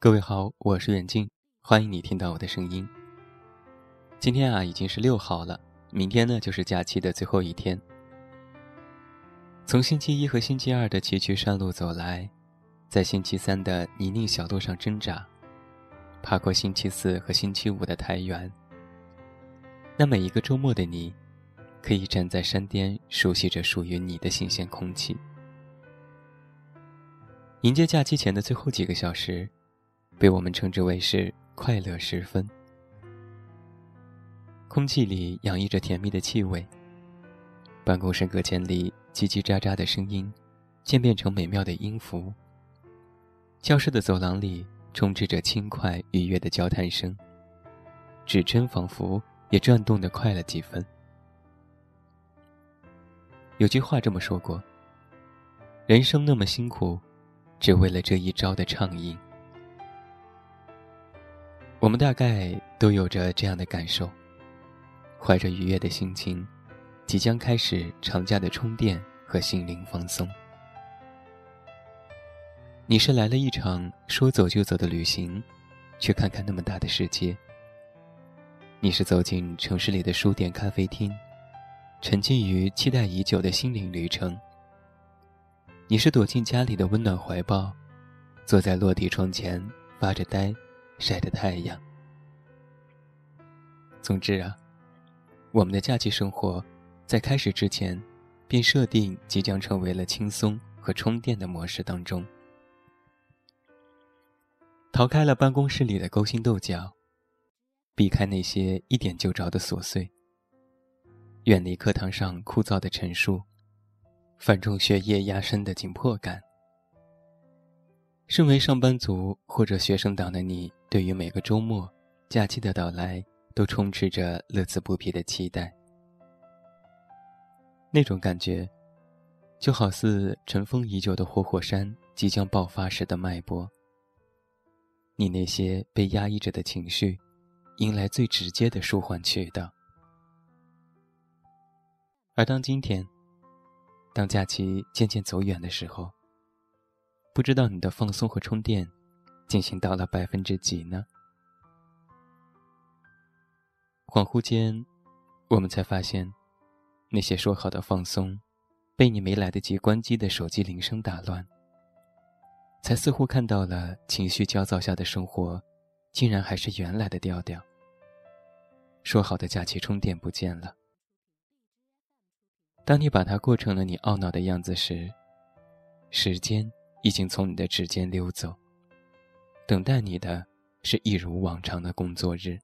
各位好，我是远近，欢迎你听到我的声音。今天啊，已经是六号了，明天呢就是假期的最后一天。从星期一和星期二的崎岖山路走来，在星期三的泥泞小路上挣扎，爬过星期四和星期五的台原。那每一个周末的你，可以站在山巅，熟悉着属于你的新鲜空气，迎接假期前的最后几个小时。被我们称之为是快乐时分。空气里洋溢着甜蜜的气味。办公室隔间里叽叽喳喳的声音，渐变成美妙的音符。教室的走廊里充斥着轻快愉悦的交谈声。指针仿佛也转动的快了几分。有句话这么说过：人生那么辛苦，只为了这一招的畅饮。我们大概都有着这样的感受，怀着愉悦的心情，即将开始长假的充电和心灵放松。你是来了一场说走就走的旅行，去看看那么大的世界。你是走进城市里的书店、咖啡厅，沉浸于期待已久的心灵旅程。你是躲进家里的温暖怀抱，坐在落地窗前发着呆。晒着太阳。总之啊，我们的假期生活，在开始之前，便设定即将成为了轻松和充电的模式当中，逃开了办公室里的勾心斗角，避开那些一点就着的琐碎，远离课堂上枯燥的陈述，繁重学业压身的紧迫感。身为上班族或者学生党的你，对于每个周末、假期的到来，都充斥着乐此不疲的期待。那种感觉，就好似尘封已久的活火山即将爆发时的脉搏。你那些被压抑着的情绪，迎来最直接的舒缓渠道。而当今天，当假期渐渐走远的时候，不知道你的放松和充电进行到了百分之几呢？恍惚间，我们才发现，那些说好的放松，被你没来得及关机的手机铃声打乱。才似乎看到了情绪焦躁下的生活，竟然还是原来的调调。说好的假期充电不见了。当你把它过成了你懊恼的样子时，时间。已经从你的指尖溜走，等待你的是一如往常的工作日。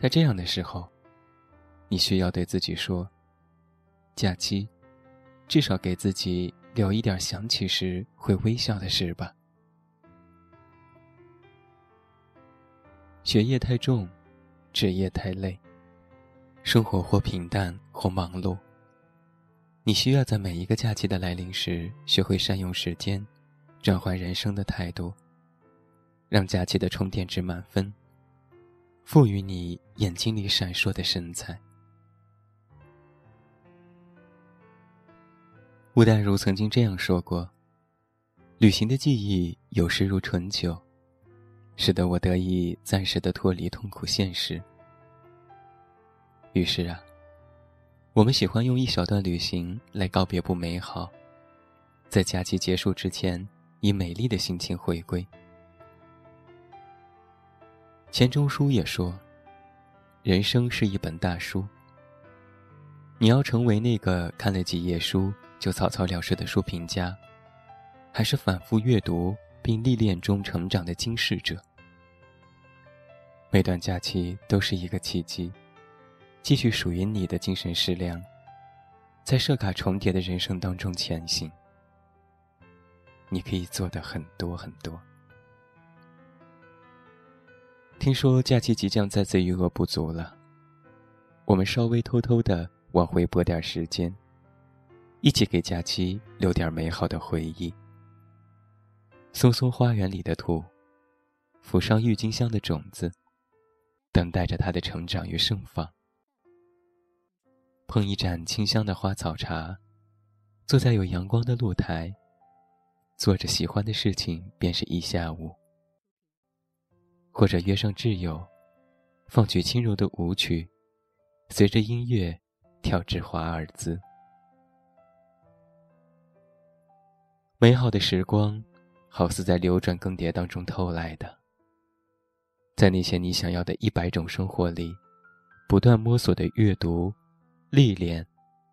在这样的时候，你需要对自己说：“假期，至少给自己留一点想起时会微笑的事吧。”学业太重，职业太累，生活或平淡或忙碌。你需要在每一个假期的来临时，学会善用时间，转换人生的态度，让假期的充电值满分，赋予你眼睛里闪烁的神采。吴淡如曾经这样说过：“旅行的记忆有时如醇酒，使得我得以暂时的脱离痛苦现实。”于是啊。我们喜欢用一小段旅行来告别不美好，在假期结束之前，以美丽的心情回归。钱钟书也说：“人生是一本大书，你要成为那个看了几页书就草草了事的书评家，还是反复阅读并历练中成长的经世者？每段假期都是一个契机。”继续属于你的精神食粮，在设卡重叠的人生当中前行。你可以做的很多很多。听说假期即将再次余额不足了，我们稍微偷偷的往回拨点时间，一起给假期留点美好的回忆。松松花园里的土抚上郁金香的种子，等待着它的成长与盛放。碰一盏清香的花草茶，坐在有阳光的露台，做着喜欢的事情便是一下午，或者约上挚友，放曲轻柔的舞曲，随着音乐跳至华尔兹。美好的时光，好似在流转更迭当中偷来的。在那些你想要的一百种生活里，不断摸索的阅读、历练、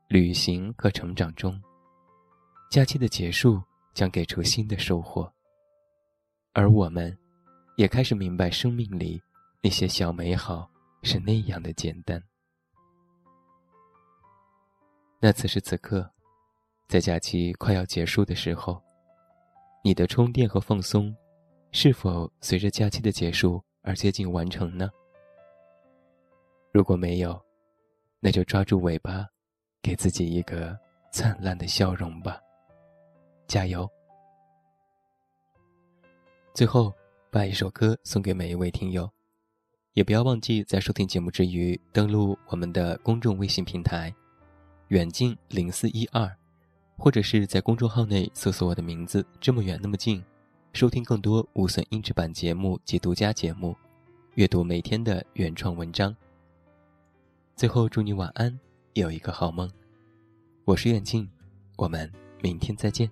旅行和成长中，假期的结束将给出新的收获。而我们，也开始明白生命里那些小美好是那样的简单。那此时此刻。在假期快要结束的时候，你的充电和放松，是否随着假期的结束而接近完成呢？如果没有，那就抓住尾巴，给自己一个灿烂的笑容吧，加油！最后，把一首歌送给每一位听友，也不要忘记在收听节目之余登录我们的公众微信平台“远近零四一二”。或者是在公众号内搜索我的名字“这么远那么近”，收听更多无损音质版节目及独家节目，阅读每天的原创文章。最后，祝你晚安，有一个好梦。我是远近，我们明天再见。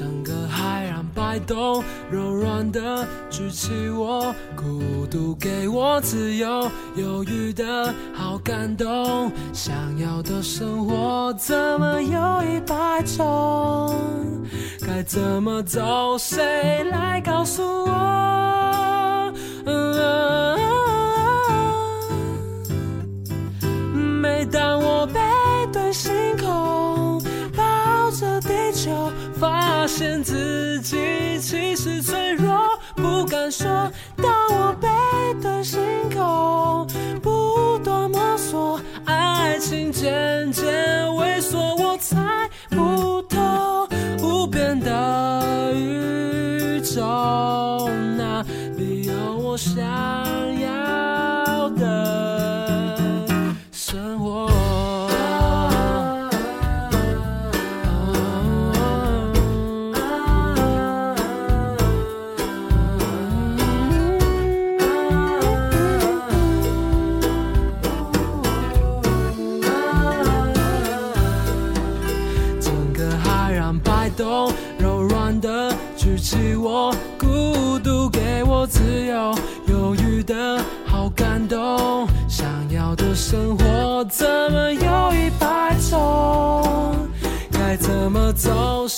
整个海洋摆动，柔软的举起我，孤独给我自由，犹豫的好感动。想要的生活怎么有一百种？该怎么走？谁来告诉我？现自己其实脆弱，不敢说。当我背对星空，我怎么有一百种？该怎么走？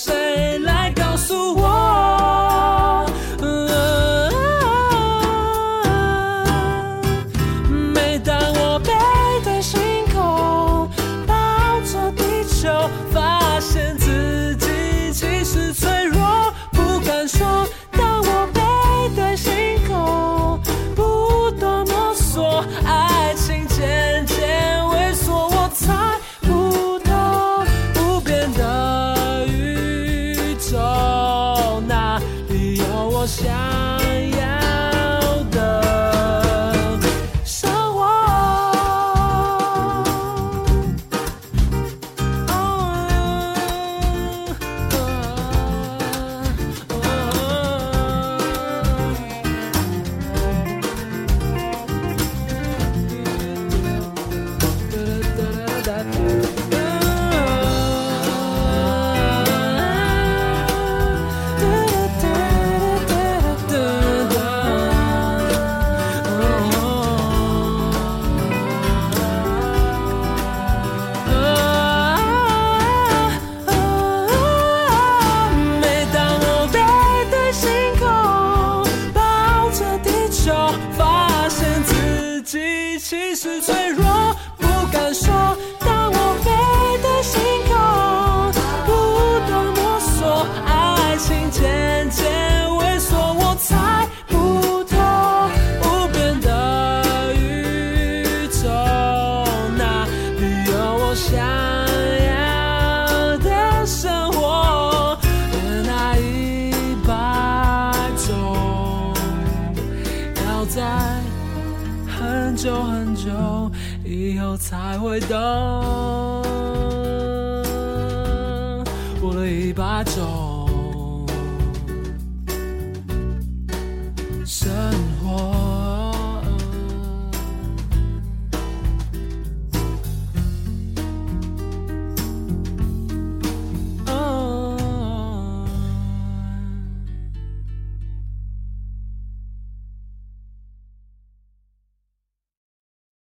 己其实脆弱，不敢说。当我背对星空，不断摸索，爱情渐渐萎缩，我猜不透无边的宇宙，哪里有我想才会等我了一把手生活